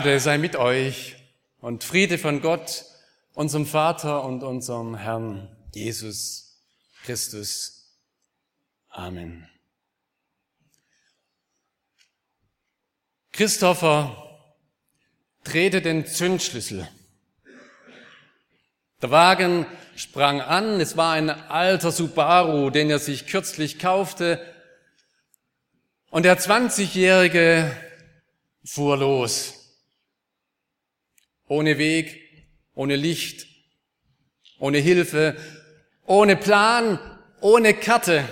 Gnade sei mit euch und Friede von Gott, unserem Vater und unserem Herrn Jesus Christus. Amen. Christopher drehte den Zündschlüssel. Der Wagen sprang an, es war ein alter Subaru, den er sich kürzlich kaufte, und der 20-Jährige fuhr los ohne Weg, ohne Licht, ohne Hilfe, ohne Plan, ohne Karte.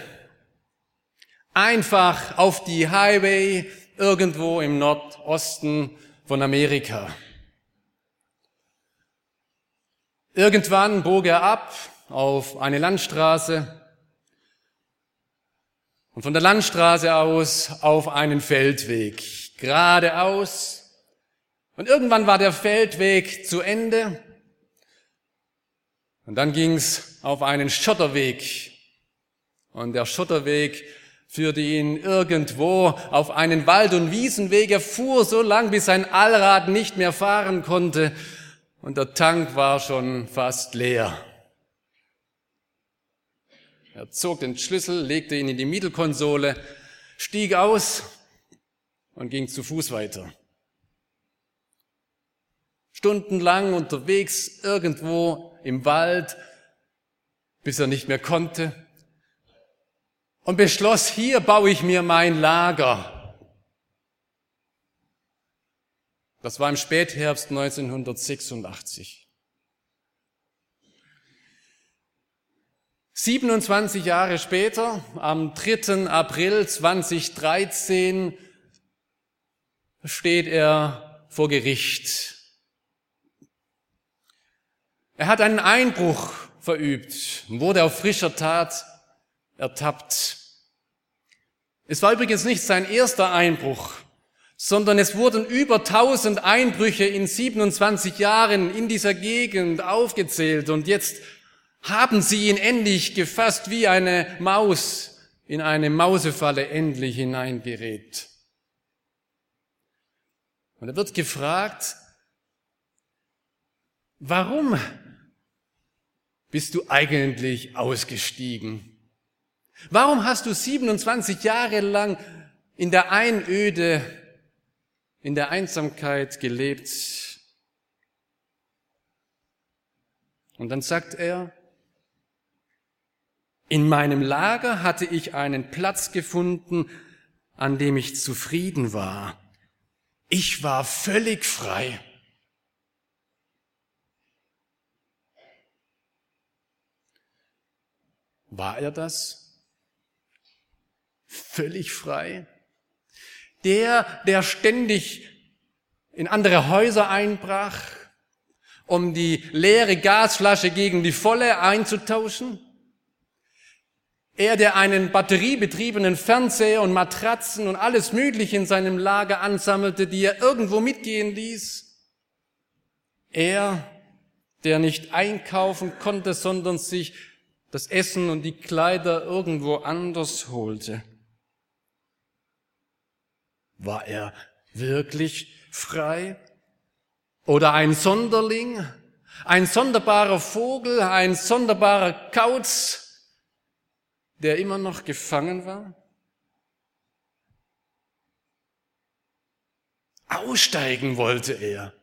Einfach auf die Highway irgendwo im Nordosten von Amerika. Irgendwann bog er ab auf eine Landstraße und von der Landstraße aus auf einen Feldweg, geradeaus und irgendwann war der Feldweg zu Ende. Und dann ging's auf einen Schotterweg. Und der Schotterweg führte ihn irgendwo auf einen Wald- und Wiesenweg. Er fuhr so lang, bis sein Allrad nicht mehr fahren konnte. Und der Tank war schon fast leer. Er zog den Schlüssel, legte ihn in die Mittelkonsole, stieg aus und ging zu Fuß weiter stundenlang unterwegs irgendwo im Wald, bis er nicht mehr konnte und beschloss, hier baue ich mir mein Lager. Das war im Spätherbst 1986. 27 Jahre später, am 3. April 2013, steht er vor Gericht er hat einen Einbruch verübt, wurde auf frischer Tat ertappt. Es war übrigens nicht sein erster Einbruch, sondern es wurden über 1000 Einbrüche in 27 Jahren in dieser Gegend aufgezählt und jetzt haben sie ihn endlich gefasst wie eine Maus in eine Mausefalle endlich hineingerät. Und er wird gefragt, warum bist du eigentlich ausgestiegen? Warum hast du 27 Jahre lang in der Einöde, in der Einsamkeit gelebt? Und dann sagt er, in meinem Lager hatte ich einen Platz gefunden, an dem ich zufrieden war. Ich war völlig frei. War er das? Völlig frei? Der, der ständig in andere Häuser einbrach, um die leere Gasflasche gegen die volle einzutauschen? Er, der einen batteriebetriebenen Fernseher und Matratzen und alles Mögliche in seinem Lager ansammelte, die er irgendwo mitgehen ließ? Er, der nicht einkaufen konnte, sondern sich das Essen und die Kleider irgendwo anders holte. War er wirklich frei? Oder ein Sonderling? Ein sonderbarer Vogel? Ein sonderbarer Kauz, der immer noch gefangen war? Aussteigen wollte er.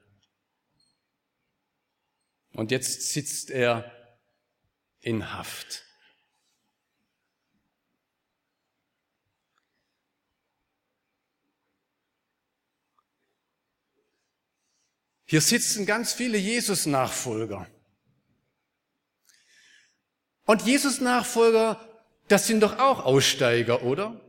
Und jetzt sitzt er in Haft. Hier sitzen ganz viele Jesus-Nachfolger. Und Jesus-Nachfolger, das sind doch auch Aussteiger, oder?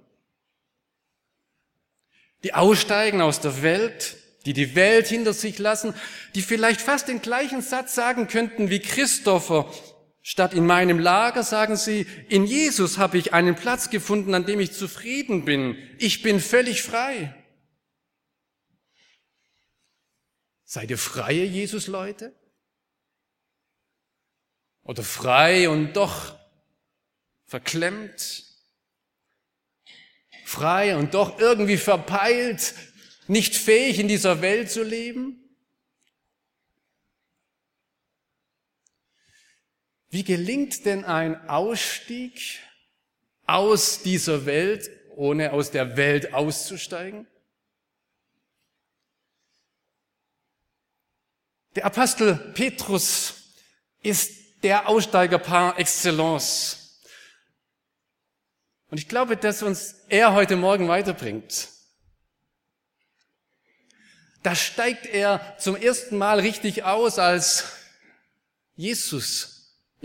die aussteigen aus der Welt, die die Welt hinter sich lassen, die vielleicht fast den gleichen Satz sagen könnten wie Christopher. Statt in meinem Lager sagen sie, in Jesus habe ich einen Platz gefunden, an dem ich zufrieden bin. Ich bin völlig frei. Seid ihr freie Jesus-Leute? Oder frei und doch verklemmt? Frei und doch irgendwie verpeilt, nicht fähig in dieser Welt zu leben? Wie gelingt denn ein Ausstieg aus dieser Welt, ohne aus der Welt auszusteigen? Der Apostel Petrus ist der Aussteiger par excellence. Und ich glaube, dass uns er heute Morgen weiterbringt. Da steigt er zum ersten Mal richtig aus, als Jesus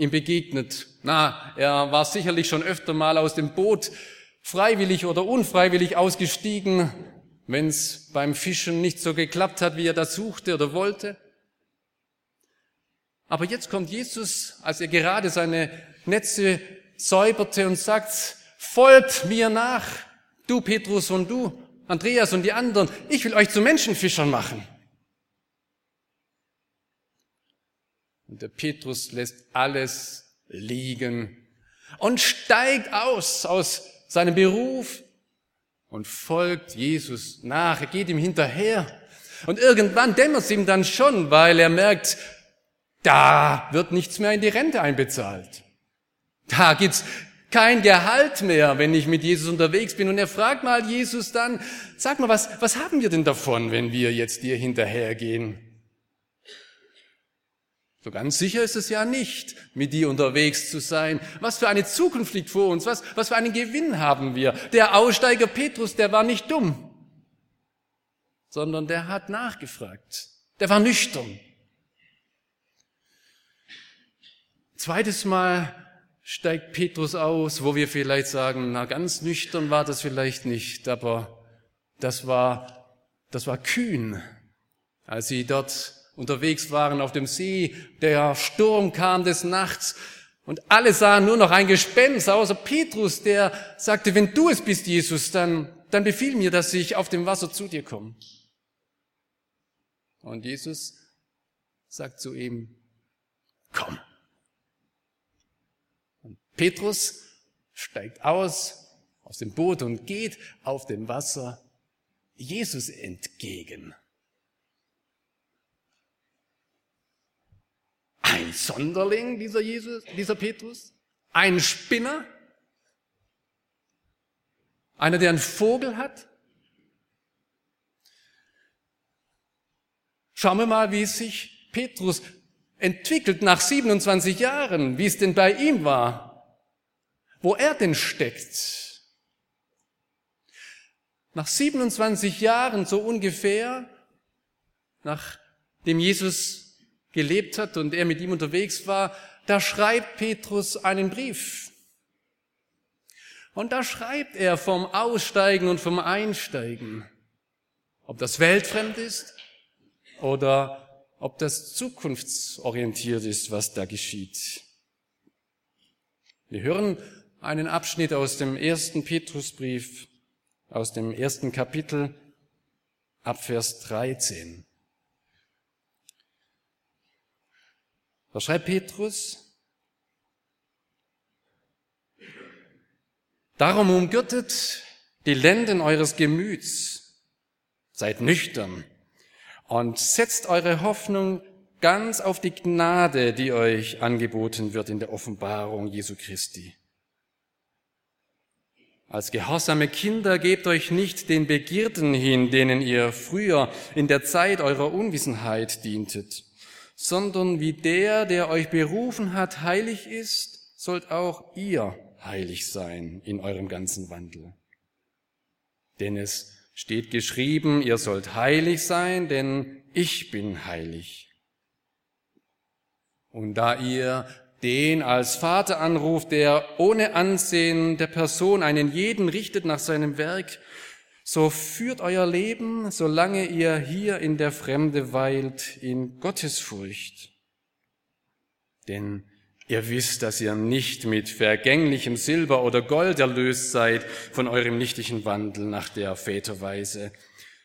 ihm begegnet. Na, er war sicherlich schon öfter mal aus dem Boot freiwillig oder unfreiwillig ausgestiegen, wenn es beim Fischen nicht so geklappt hat, wie er das suchte oder wollte. Aber jetzt kommt Jesus, als er gerade seine Netze säuberte und sagt, folgt mir nach, du Petrus und du, Andreas und die anderen, ich will euch zu Menschenfischern machen. Und der Petrus lässt alles liegen und steigt aus, aus seinem Beruf und folgt Jesus nach. Er geht ihm hinterher. Und irgendwann dämmert es ihm dann schon, weil er merkt, da wird nichts mehr in die Rente einbezahlt. Da gibt's kein Gehalt mehr, wenn ich mit Jesus unterwegs bin. Und er fragt mal Jesus dann, sag mal, was, was haben wir denn davon, wenn wir jetzt dir hinterhergehen? So ganz sicher ist es ja nicht, mit dir unterwegs zu sein. Was für eine Zukunft liegt vor uns? Was, was für einen Gewinn haben wir? Der Aussteiger Petrus, der war nicht dumm, sondern der hat nachgefragt. Der war nüchtern. Zweites Mal steigt Petrus aus, wo wir vielleicht sagen, na ganz nüchtern war das vielleicht nicht, aber das war, das war kühn. Als sie dort unterwegs waren auf dem See, der Sturm kam des Nachts und alle sahen nur noch ein Gespenst, außer Petrus, der sagte, wenn du es bist, Jesus, dann, dann befiehl mir, dass ich auf dem Wasser zu dir komme. Und Jesus sagt zu ihm, komm. Petrus steigt aus aus dem Boot und geht auf dem Wasser Jesus entgegen. Ein Sonderling, dieser Jesus, dieser Petrus? Ein Spinner? Einer, der einen Vogel hat? Schauen wir mal, wie sich Petrus entwickelt nach 27 Jahren, wie es denn bei ihm war wo er denn steckt. Nach 27 Jahren so ungefähr, nachdem Jesus gelebt hat und er mit ihm unterwegs war, da schreibt Petrus einen Brief. Und da schreibt er vom Aussteigen und vom Einsteigen. Ob das weltfremd ist oder ob das zukunftsorientiert ist, was da geschieht. Wir hören einen Abschnitt aus dem ersten Petrusbrief, aus dem ersten Kapitel, ab Vers 13. Da schreibt Petrus, Darum umgürtet die Lenden eures Gemüts, seid nüchtern und setzt eure Hoffnung ganz auf die Gnade, die euch angeboten wird in der Offenbarung Jesu Christi. Als gehorsame Kinder gebt euch nicht den Begierden hin, denen ihr früher in der Zeit eurer Unwissenheit dientet, sondern wie der, der euch berufen hat, heilig ist, sollt auch ihr heilig sein in eurem ganzen Wandel. Denn es steht geschrieben, ihr sollt heilig sein, denn ich bin heilig. Und da ihr den als Vater anruft, der ohne Ansehen der Person einen jeden richtet nach seinem Werk, so führt euer Leben, solange ihr hier in der Fremde weilt, in Gottesfurcht. Denn ihr wisst, dass ihr nicht mit vergänglichem Silber oder Gold erlöst seid von eurem nichtigen Wandel nach der Väterweise,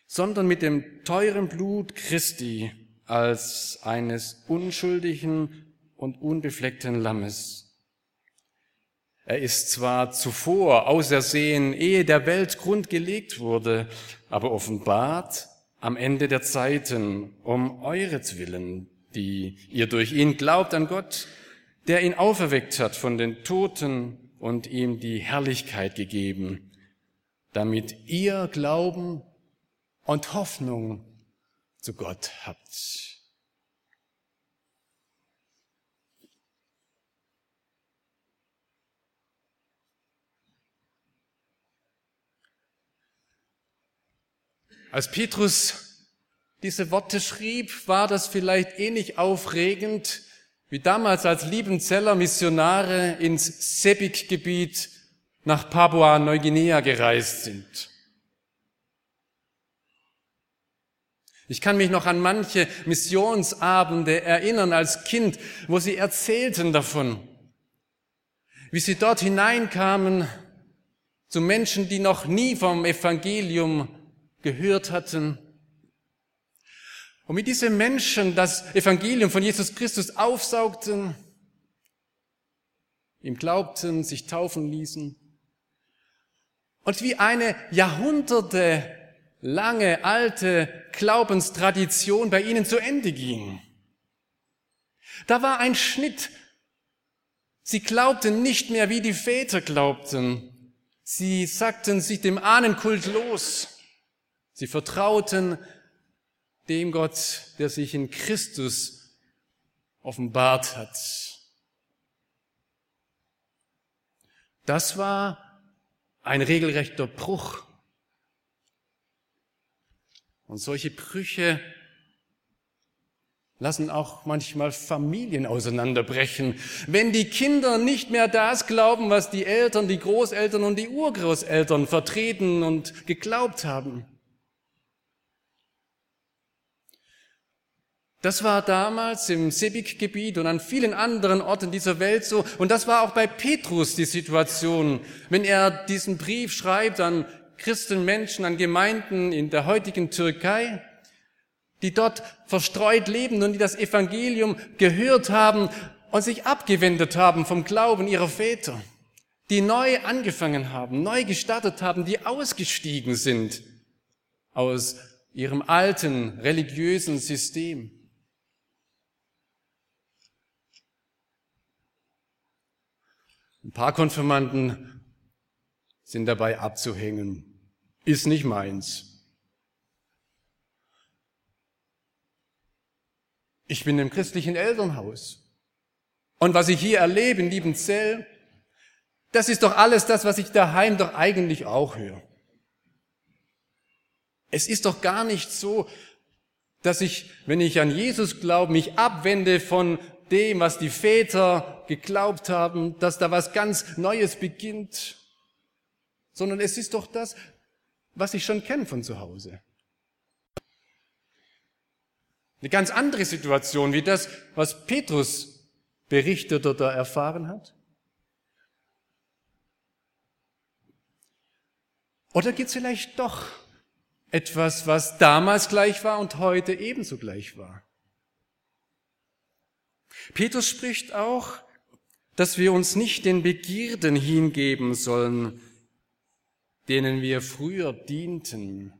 sondern mit dem teuren Blut Christi als eines unschuldigen und unbefleckten Lammes. Er ist zwar zuvor ausersehen, ehe der Welt Grund gelegt wurde, aber offenbart am Ende der Zeiten um euretwillen, die ihr durch ihn glaubt an Gott, der ihn auferweckt hat von den Toten und ihm die Herrlichkeit gegeben, damit ihr Glauben und Hoffnung zu Gott habt. Als Petrus diese Worte schrieb, war das vielleicht ähnlich aufregend wie damals als Liebenzeller Missionare ins Sebik-Gebiet nach Papua-Neuguinea gereist sind. Ich kann mich noch an manche Missionsabende erinnern als Kind, wo sie erzählten davon, wie sie dort hineinkamen zu Menschen, die noch nie vom Evangelium gehört hatten. Und mit diesen Menschen das Evangelium von Jesus Christus aufsaugten, ihm glaubten, sich taufen ließen und wie eine Jahrhunderte lange alte Glaubenstradition bei ihnen zu Ende ging. Da war ein Schnitt. Sie glaubten nicht mehr, wie die Väter glaubten. Sie sagten sich dem Ahnenkult los. Sie vertrauten dem Gott, der sich in Christus offenbart hat. Das war ein regelrechter Bruch. Und solche Brüche lassen auch manchmal Familien auseinanderbrechen, wenn die Kinder nicht mehr das glauben, was die Eltern, die Großeltern und die Urgroßeltern vertreten und geglaubt haben. Das war damals im Sebik-Gebiet und an vielen anderen Orten dieser Welt so. Und das war auch bei Petrus die Situation, wenn er diesen Brief schreibt an Christenmenschen, an Gemeinden in der heutigen Türkei, die dort verstreut leben und die das Evangelium gehört haben und sich abgewendet haben vom Glauben ihrer Väter, die neu angefangen haben, neu gestartet haben, die ausgestiegen sind aus ihrem alten religiösen System. Ein paar Konfirmanden sind dabei abzuhängen. Ist nicht meins. Ich bin im christlichen Elternhaus. Und was ich hier erlebe in Liebenzell, das ist doch alles das, was ich daheim doch eigentlich auch höre. Es ist doch gar nicht so, dass ich, wenn ich an Jesus glaube, mich abwende von dem, was die Väter geglaubt haben, dass da was ganz Neues beginnt, sondern es ist doch das, was ich schon kenne von zu Hause. Eine ganz andere Situation wie das, was Petrus berichtet oder erfahren hat. Oder gibt es vielleicht doch etwas, was damals gleich war und heute ebenso gleich war? Petrus spricht auch, dass wir uns nicht den Begierden hingeben sollen, denen wir früher dienten.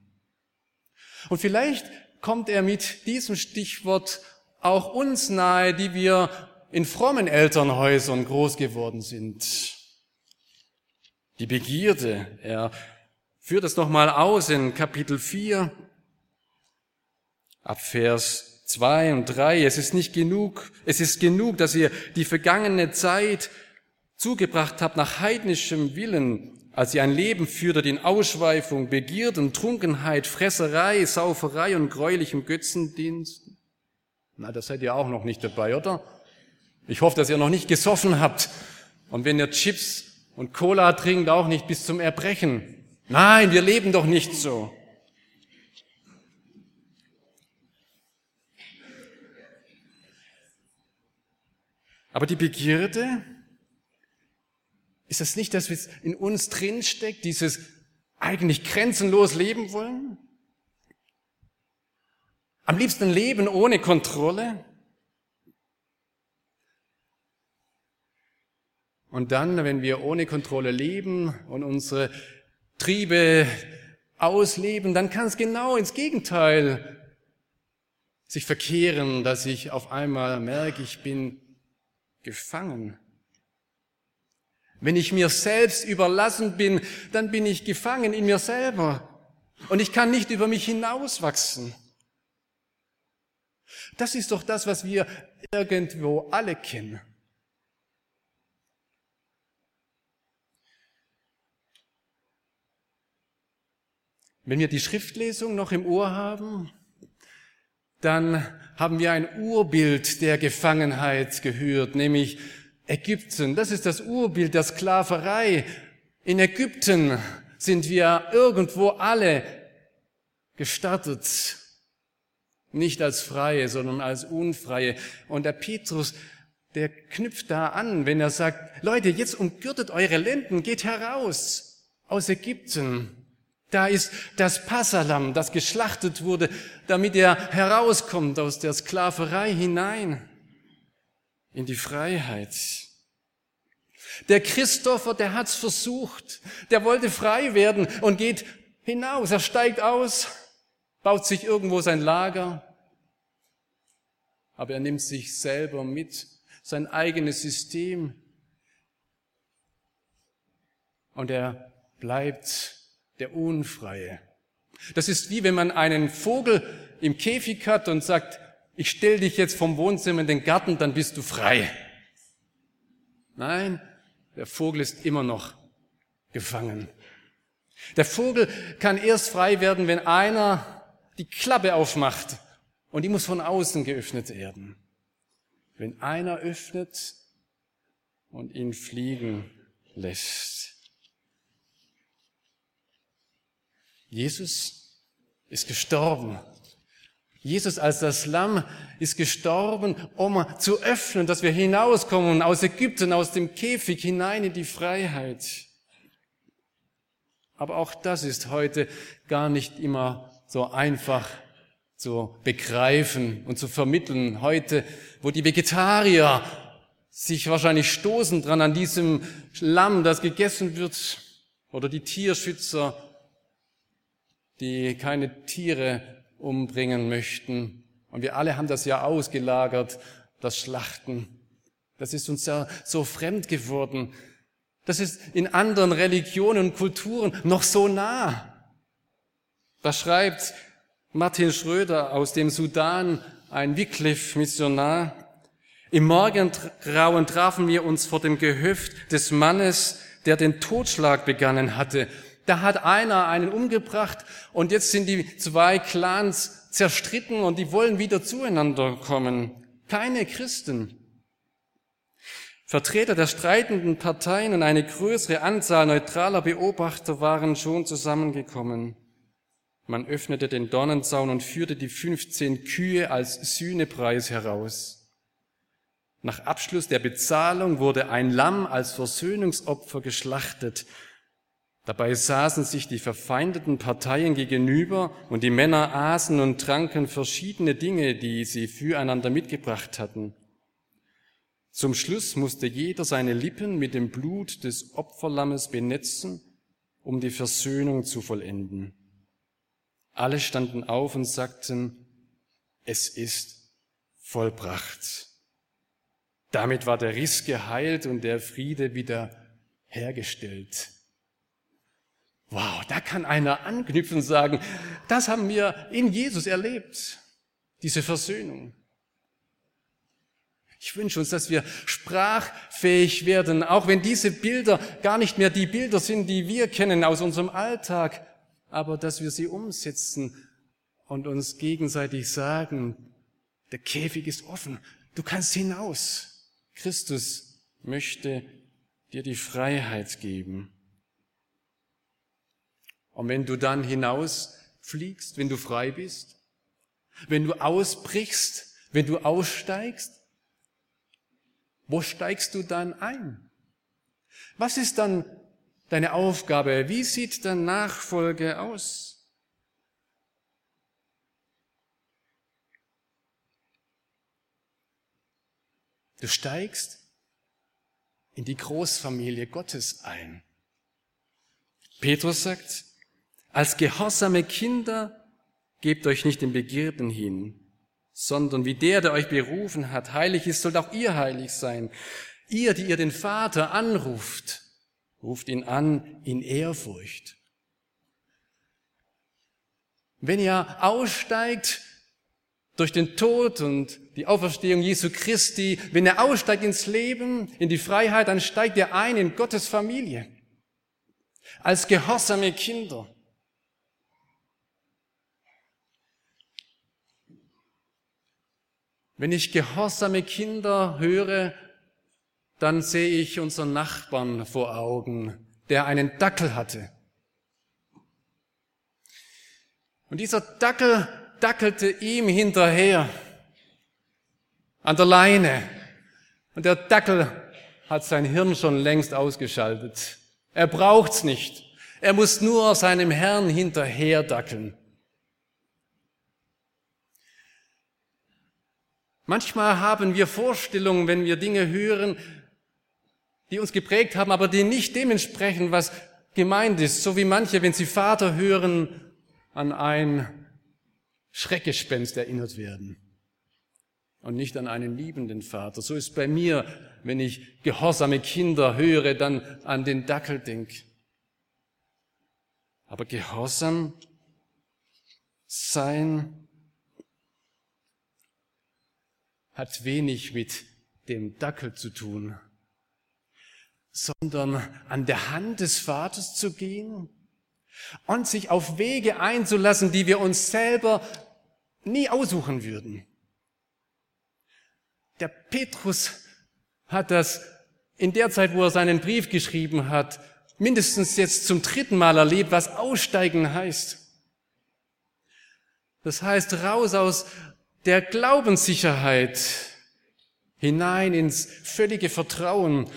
Und vielleicht kommt er mit diesem Stichwort auch uns nahe, die wir in frommen Elternhäusern groß geworden sind. Die Begierde, er führt es nochmal aus in Kapitel 4, ab Vers zwei und drei. Es ist nicht genug, es ist genug, dass ihr die vergangene Zeit zugebracht habt nach heidnischem Willen, als ihr ein Leben führtet in Ausschweifung, Begierden, Trunkenheit, Fresserei, Sauferei und gräulichem Götzendienst. Na, das seid ihr auch noch nicht dabei, oder? Ich hoffe, dass ihr noch nicht gesoffen habt. Und wenn ihr Chips und Cola trinkt, auch nicht bis zum Erbrechen. Nein, wir leben doch nicht so. Aber die Begierde, ist das nicht, dass es in uns drinsteckt, dieses eigentlich grenzenlos leben wollen? Am liebsten leben ohne Kontrolle? Und dann, wenn wir ohne Kontrolle leben und unsere Triebe ausleben, dann kann es genau ins Gegenteil sich verkehren, dass ich auf einmal merke, ich bin gefangen. Wenn ich mir selbst überlassen bin, dann bin ich gefangen in mir selber und ich kann nicht über mich hinauswachsen. Das ist doch das, was wir irgendwo alle kennen. Wenn wir die Schriftlesung noch im Ohr haben, dann haben wir ein Urbild der Gefangenheit gehört, nämlich Ägypten. Das ist das Urbild der Sklaverei. In Ägypten sind wir irgendwo alle gestartet. Nicht als Freie, sondern als Unfreie. Und der Petrus, der knüpft da an, wenn er sagt, Leute, jetzt umgürtet eure Lenden, geht heraus aus Ägypten. Da ist das Passalam, das geschlachtet wurde, damit er herauskommt aus der Sklaverei hinein in die Freiheit. Der Christopher, der hat's versucht. Der wollte frei werden und geht hinaus. Er steigt aus, baut sich irgendwo sein Lager. Aber er nimmt sich selber mit, sein eigenes System. Und er bleibt der Unfreie. Das ist wie wenn man einen Vogel im Käfig hat und sagt, ich stell dich jetzt vom Wohnzimmer in den Garten, dann bist du frei. Nein, der Vogel ist immer noch gefangen. Der Vogel kann erst frei werden, wenn einer die Klappe aufmacht und die muss von außen geöffnet werden. Wenn einer öffnet und ihn fliegen lässt. Jesus ist gestorben. Jesus als das Lamm ist gestorben, um zu öffnen, dass wir hinauskommen aus Ägypten, aus dem Käfig hinein in die Freiheit. Aber auch das ist heute gar nicht immer so einfach zu begreifen und zu vermitteln. Heute, wo die Vegetarier sich wahrscheinlich stoßen dran an diesem Lamm, das gegessen wird, oder die Tierschützer, die keine Tiere umbringen möchten. Und wir alle haben das ja ausgelagert, das Schlachten. Das ist uns ja so fremd geworden. Das ist in anderen Religionen und Kulturen noch so nah. Da schreibt Martin Schröder aus dem Sudan, ein Wycliffe-Missionar. Im Morgengrauen trafen wir uns vor dem Gehöft des Mannes, der den Totschlag begannen hatte. Da hat einer einen umgebracht und jetzt sind die zwei Clans zerstritten und die wollen wieder zueinander kommen. Keine Christen. Vertreter der streitenden Parteien und eine größere Anzahl neutraler Beobachter waren schon zusammengekommen. Man öffnete den Dornenzaun und führte die 15 Kühe als Sühnepreis heraus. Nach Abschluss der Bezahlung wurde ein Lamm als Versöhnungsopfer geschlachtet Dabei saßen sich die verfeindeten Parteien gegenüber und die Männer aßen und tranken verschiedene Dinge, die sie füreinander mitgebracht hatten. Zum Schluss musste jeder seine Lippen mit dem Blut des Opferlammes benetzen, um die Versöhnung zu vollenden. Alle standen auf und sagten, es ist vollbracht. Damit war der Riss geheilt und der Friede wieder hergestellt. Wow, da kann einer anknüpfen und sagen, das haben wir in Jesus erlebt, diese Versöhnung. Ich wünsche uns, dass wir sprachfähig werden, auch wenn diese Bilder gar nicht mehr die Bilder sind, die wir kennen aus unserem Alltag, aber dass wir sie umsetzen und uns gegenseitig sagen, der Käfig ist offen, du kannst hinaus. Christus möchte dir die Freiheit geben. Und wenn du dann hinausfliegst, wenn du frei bist, wenn du ausbrichst, wenn du aussteigst, wo steigst du dann ein? Was ist dann deine Aufgabe? Wie sieht dann Nachfolge aus? Du steigst in die Großfamilie Gottes ein. Petrus sagt, als gehorsame Kinder gebt euch nicht den Begierden hin, sondern wie der, der euch berufen hat, heilig ist, sollt auch ihr heilig sein. Ihr, die ihr den Vater anruft, ruft ihn an in Ehrfurcht. Wenn ihr aussteigt durch den Tod und die Auferstehung Jesu Christi, wenn er aussteigt ins Leben, in die Freiheit, dann steigt er ein in Gottes Familie. Als gehorsame Kinder. Wenn ich gehorsame Kinder höre, dann sehe ich unseren Nachbarn vor Augen, der einen Dackel hatte. Und dieser Dackel dackelte ihm hinterher an der Leine. Und der Dackel hat sein Hirn schon längst ausgeschaltet. Er braucht's nicht. Er muss nur seinem Herrn hinterher dackeln. Manchmal haben wir Vorstellungen, wenn wir Dinge hören, die uns geprägt haben, aber die nicht dementsprechend, was gemeint ist. So wie manche, wenn sie Vater hören, an ein Schreckgespenst erinnert werden und nicht an einen liebenden Vater. So ist bei mir, wenn ich gehorsame Kinder höre, dann an den Dackel denk. Aber Gehorsam sein hat wenig mit dem Dackel zu tun, sondern an der Hand des Vaters zu gehen und sich auf Wege einzulassen, die wir uns selber nie aussuchen würden. Der Petrus hat das in der Zeit, wo er seinen Brief geschrieben hat, mindestens jetzt zum dritten Mal erlebt, was Aussteigen heißt. Das heißt, raus aus der Glaubenssicherheit hinein ins völlige Vertrauen.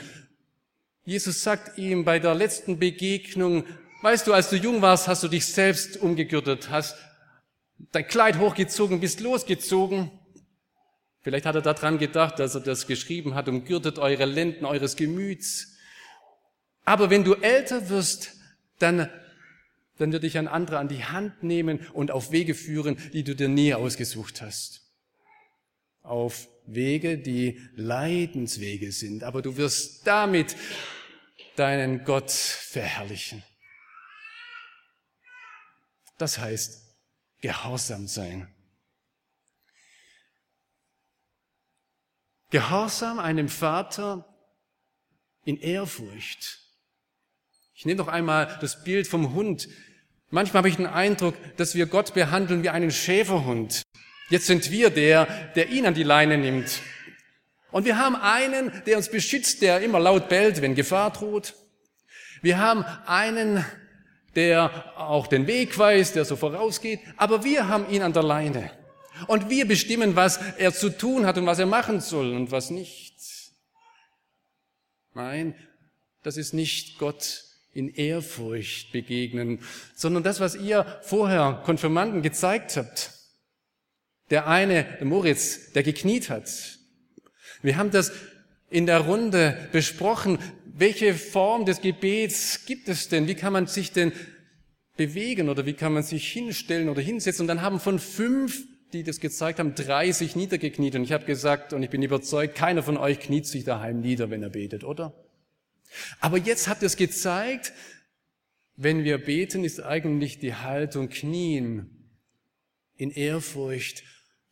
Jesus sagt ihm bei der letzten Begegnung, weißt du, als du jung warst, hast du dich selbst umgegürtet, hast dein Kleid hochgezogen, bist losgezogen. Vielleicht hat er daran gedacht, dass er das geschrieben hat, umgürtet eure Lenden eures Gemüts. Aber wenn du älter wirst, dann, dann wird dich ein anderer an die Hand nehmen und auf Wege führen, die du dir nie ausgesucht hast. Auf Wege, die Leidenswege sind. Aber du wirst damit deinen Gott verherrlichen. Das heißt, gehorsam sein. Gehorsam einem Vater in Ehrfurcht. Ich nehme noch einmal das Bild vom Hund. Manchmal habe ich den Eindruck, dass wir Gott behandeln wie einen Schäferhund. Jetzt sind wir der, der ihn an die Leine nimmt. Und wir haben einen, der uns beschützt, der immer laut bellt, wenn Gefahr droht. Wir haben einen, der auch den Weg weiß, der so vorausgeht. Aber wir haben ihn an der Leine. Und wir bestimmen, was er zu tun hat und was er machen soll und was nicht. Nein, das ist nicht Gott in Ehrfurcht begegnen, sondern das, was ihr vorher Konfirmanden gezeigt habt. Der eine, der Moritz, der gekniet hat. Wir haben das in der Runde besprochen. Welche Form des Gebets gibt es denn? Wie kann man sich denn bewegen oder wie kann man sich hinstellen oder hinsetzen? Und dann haben von fünf die das gezeigt haben, drei sich niedergekniet. Und ich habe gesagt, und ich bin überzeugt, keiner von euch kniet sich daheim nieder, wenn er betet, oder? Aber jetzt habt ihr es gezeigt, wenn wir beten, ist eigentlich die Haltung Knien in Ehrfurcht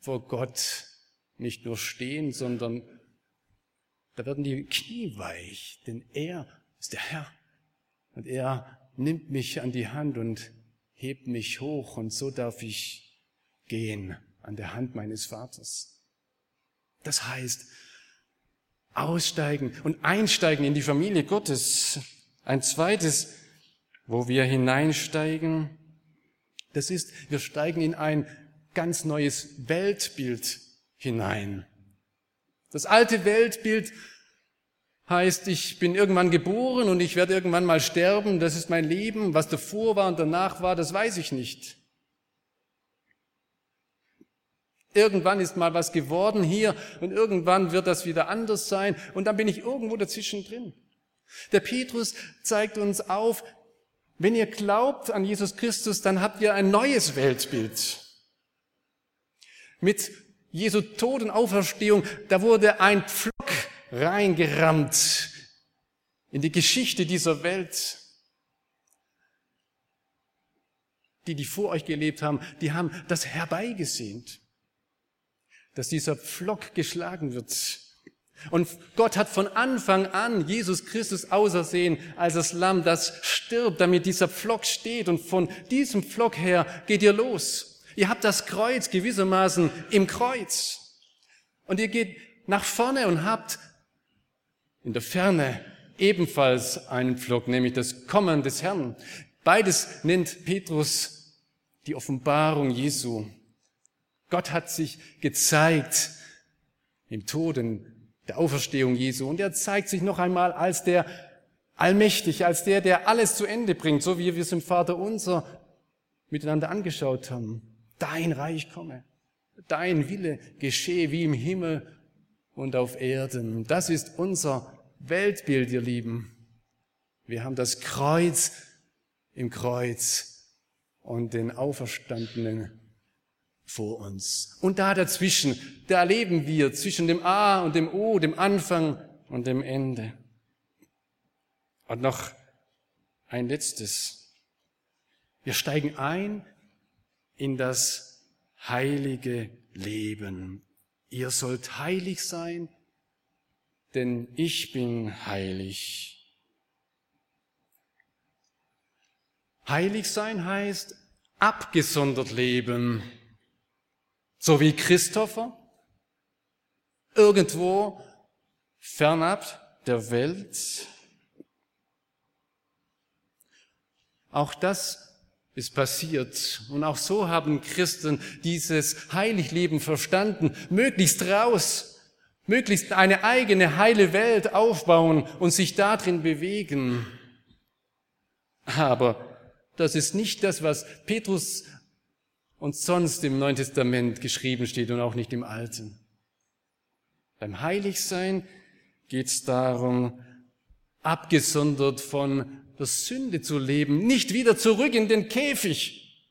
vor Gott nicht nur stehen, sondern da werden die Knie weich, denn er ist der Herr und er nimmt mich an die Hand und hebt mich hoch und so darf ich gehen an der Hand meines Vaters. Das heißt, aussteigen und einsteigen in die Familie Gottes. Ein zweites, wo wir hineinsteigen, das ist, wir steigen in ein ganz neues Weltbild hinein. Das alte Weltbild heißt, ich bin irgendwann geboren und ich werde irgendwann mal sterben, das ist mein Leben, was davor war und danach war, das weiß ich nicht. Irgendwann ist mal was geworden hier und irgendwann wird das wieder anders sein und dann bin ich irgendwo dazwischen drin. Der Petrus zeigt uns auf, wenn ihr glaubt an Jesus Christus, dann habt ihr ein neues Weltbild. Mit Jesu Tod und Auferstehung, da wurde ein Pflock reingerammt in die Geschichte dieser Welt. Die, die vor euch gelebt haben, die haben das herbeigesehnt, dass dieser Pflock geschlagen wird. Und Gott hat von Anfang an Jesus Christus ausersehen als das Lamm, das stirbt, damit dieser Pflock steht. Und von diesem Pflock her geht ihr los. Ihr habt das Kreuz gewissermaßen im Kreuz. Und ihr geht nach vorne und habt in der Ferne ebenfalls einen Pflock, nämlich das Kommen des Herrn. Beides nennt Petrus die Offenbarung Jesu. Gott hat sich gezeigt im Toden der Auferstehung Jesu. Und er zeigt sich noch einmal als der Allmächtige, als der, der alles zu Ende bringt, so wie wir es im Vater unser miteinander angeschaut haben. Dein Reich komme, dein Wille geschehe wie im Himmel und auf Erden. Das ist unser Weltbild, ihr Lieben. Wir haben das Kreuz im Kreuz und den Auferstandenen vor uns. Und da dazwischen, da leben wir zwischen dem A und dem O, dem Anfang und dem Ende. Und noch ein letztes. Wir steigen ein in das heilige Leben. Ihr sollt heilig sein, denn ich bin heilig. Heilig sein heißt abgesondert leben, so wie Christopher, irgendwo fernab der Welt. Auch das ist passiert. Und auch so haben Christen dieses Heiligleben verstanden, möglichst raus, möglichst eine eigene heile Welt aufbauen und sich darin bewegen. Aber das ist nicht das, was Petrus und sonst im Neuen Testament geschrieben steht und auch nicht im Alten. Beim Heiligsein geht es darum, abgesondert von der Sünde zu leben, nicht wieder zurück in den Käfig,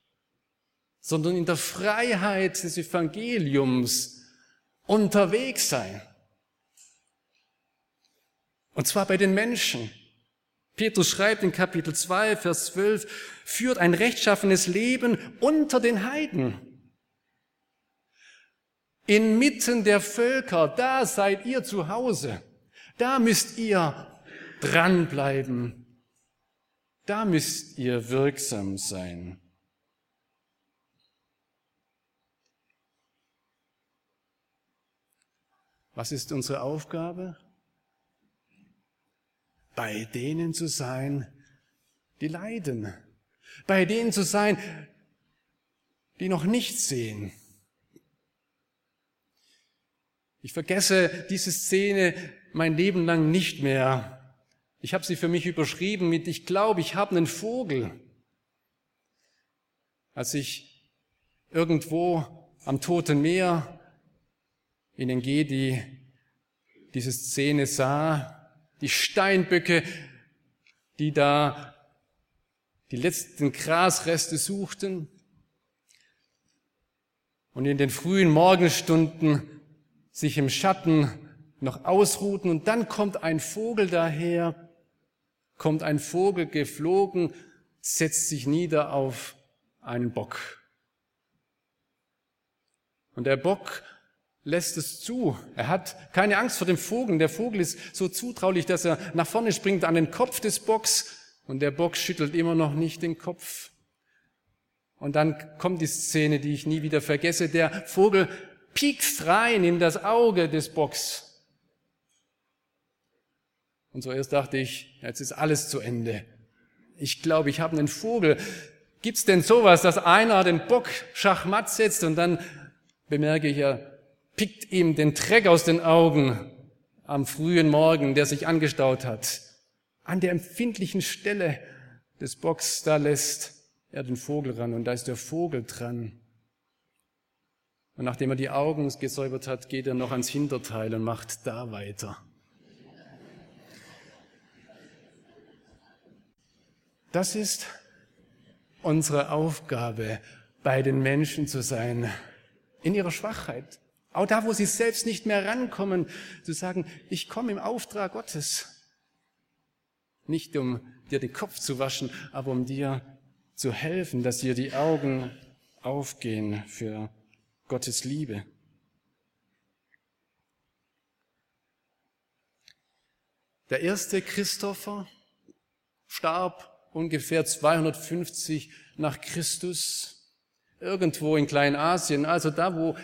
sondern in der Freiheit des Evangeliums unterwegs sein. Und zwar bei den Menschen. Petrus schreibt in Kapitel 2, Vers 12, führt ein rechtschaffenes Leben unter den Heiden. Inmitten der Völker, da seid ihr zu Hause. Da müsst ihr dranbleiben. Da müsst ihr wirksam sein. Was ist unsere Aufgabe? bei denen zu sein, die leiden, bei denen zu sein, die noch nichts sehen. Ich vergesse diese Szene mein Leben lang nicht mehr. Ich habe sie für mich überschrieben mit Ich glaube, ich habe einen Vogel. Als ich irgendwo am Toten Meer in Engedi diese Szene sah, die Steinböcke, die da die letzten Grasreste suchten. Und in den frühen Morgenstunden sich im Schatten noch ausruhten. Und dann kommt ein Vogel daher, kommt ein Vogel geflogen, setzt sich nieder auf einen Bock. Und der Bock lässt es zu. Er hat keine Angst vor dem Vogel. Der Vogel ist so zutraulich, dass er nach vorne springt an den Kopf des Bocks und der Bock schüttelt immer noch nicht den Kopf. Und dann kommt die Szene, die ich nie wieder vergesse. Der Vogel piekst rein in das Auge des Bocks. Und zuerst dachte ich, jetzt ist alles zu Ende. Ich glaube, ich habe einen Vogel. Gibt's denn sowas, dass einer den Bock schachmatt setzt und dann bemerke ich, er pickt ihm den Dreck aus den Augen am frühen Morgen, der sich angestaut hat. An der empfindlichen Stelle des Bocks, da lässt er den Vogel ran und da ist der Vogel dran. Und nachdem er die Augen gesäubert hat, geht er noch ans Hinterteil und macht da weiter. Das ist unsere Aufgabe, bei den Menschen zu sein, in ihrer Schwachheit. Auch da, wo sie selbst nicht mehr rankommen, zu sagen, ich komme im Auftrag Gottes. Nicht um dir den Kopf zu waschen, aber um dir zu helfen, dass dir die Augen aufgehen für Gottes Liebe. Der erste Christopher starb ungefähr 250 nach Christus irgendwo in Kleinasien, also da, wo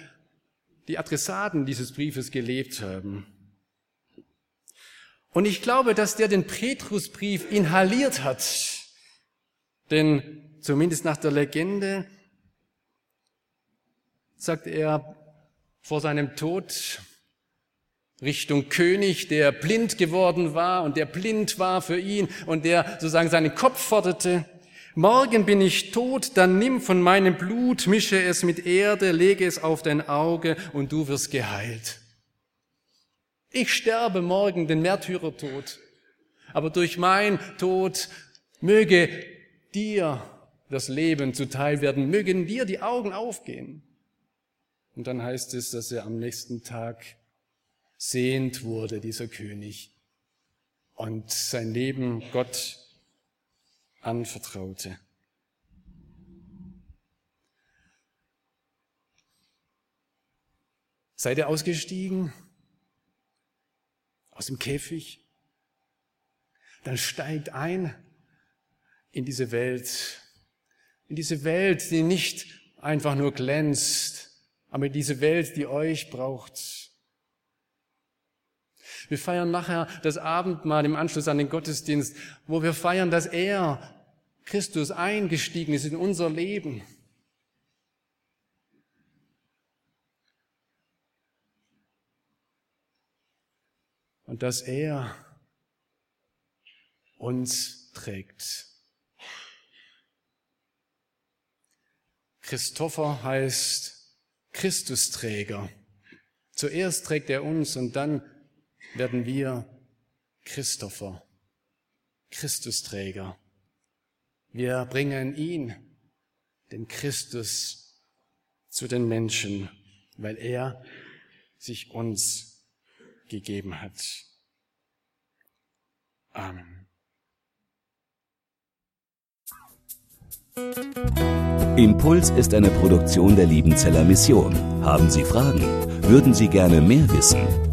die Adressaten dieses Briefes gelebt haben. Und ich glaube, dass der den Petrusbrief inhaliert hat, denn zumindest nach der Legende sagt er vor seinem Tod Richtung König, der blind geworden war und der blind war für ihn und der sozusagen seinen Kopf forderte. Morgen bin ich tot, dann nimm von meinem Blut, mische es mit Erde, lege es auf dein Auge und du wirst geheilt. Ich sterbe morgen den Märtyrertod, aber durch mein Tod möge dir das Leben zuteil werden, mögen dir die Augen aufgehen. Und dann heißt es, dass er am nächsten Tag sehend wurde, dieser König, und sein Leben Gott anvertraute. Seid ihr ausgestiegen aus dem Käfig? Dann steigt ein in diese Welt, in diese Welt, die nicht einfach nur glänzt, aber diese Welt, die euch braucht. Wir feiern nachher das Abendmahl im Anschluss an den Gottesdienst, wo wir feiern, dass er, Christus, eingestiegen ist in unser Leben. Und dass er uns trägt. Christopher heißt Christusträger. Zuerst trägt er uns und dann werden wir Christopher, Christusträger. Wir bringen ihn, den Christus, zu den Menschen, weil er sich uns gegeben hat. Amen. Impuls ist eine Produktion der Liebenzeller Mission. Haben Sie Fragen? Würden Sie gerne mehr wissen?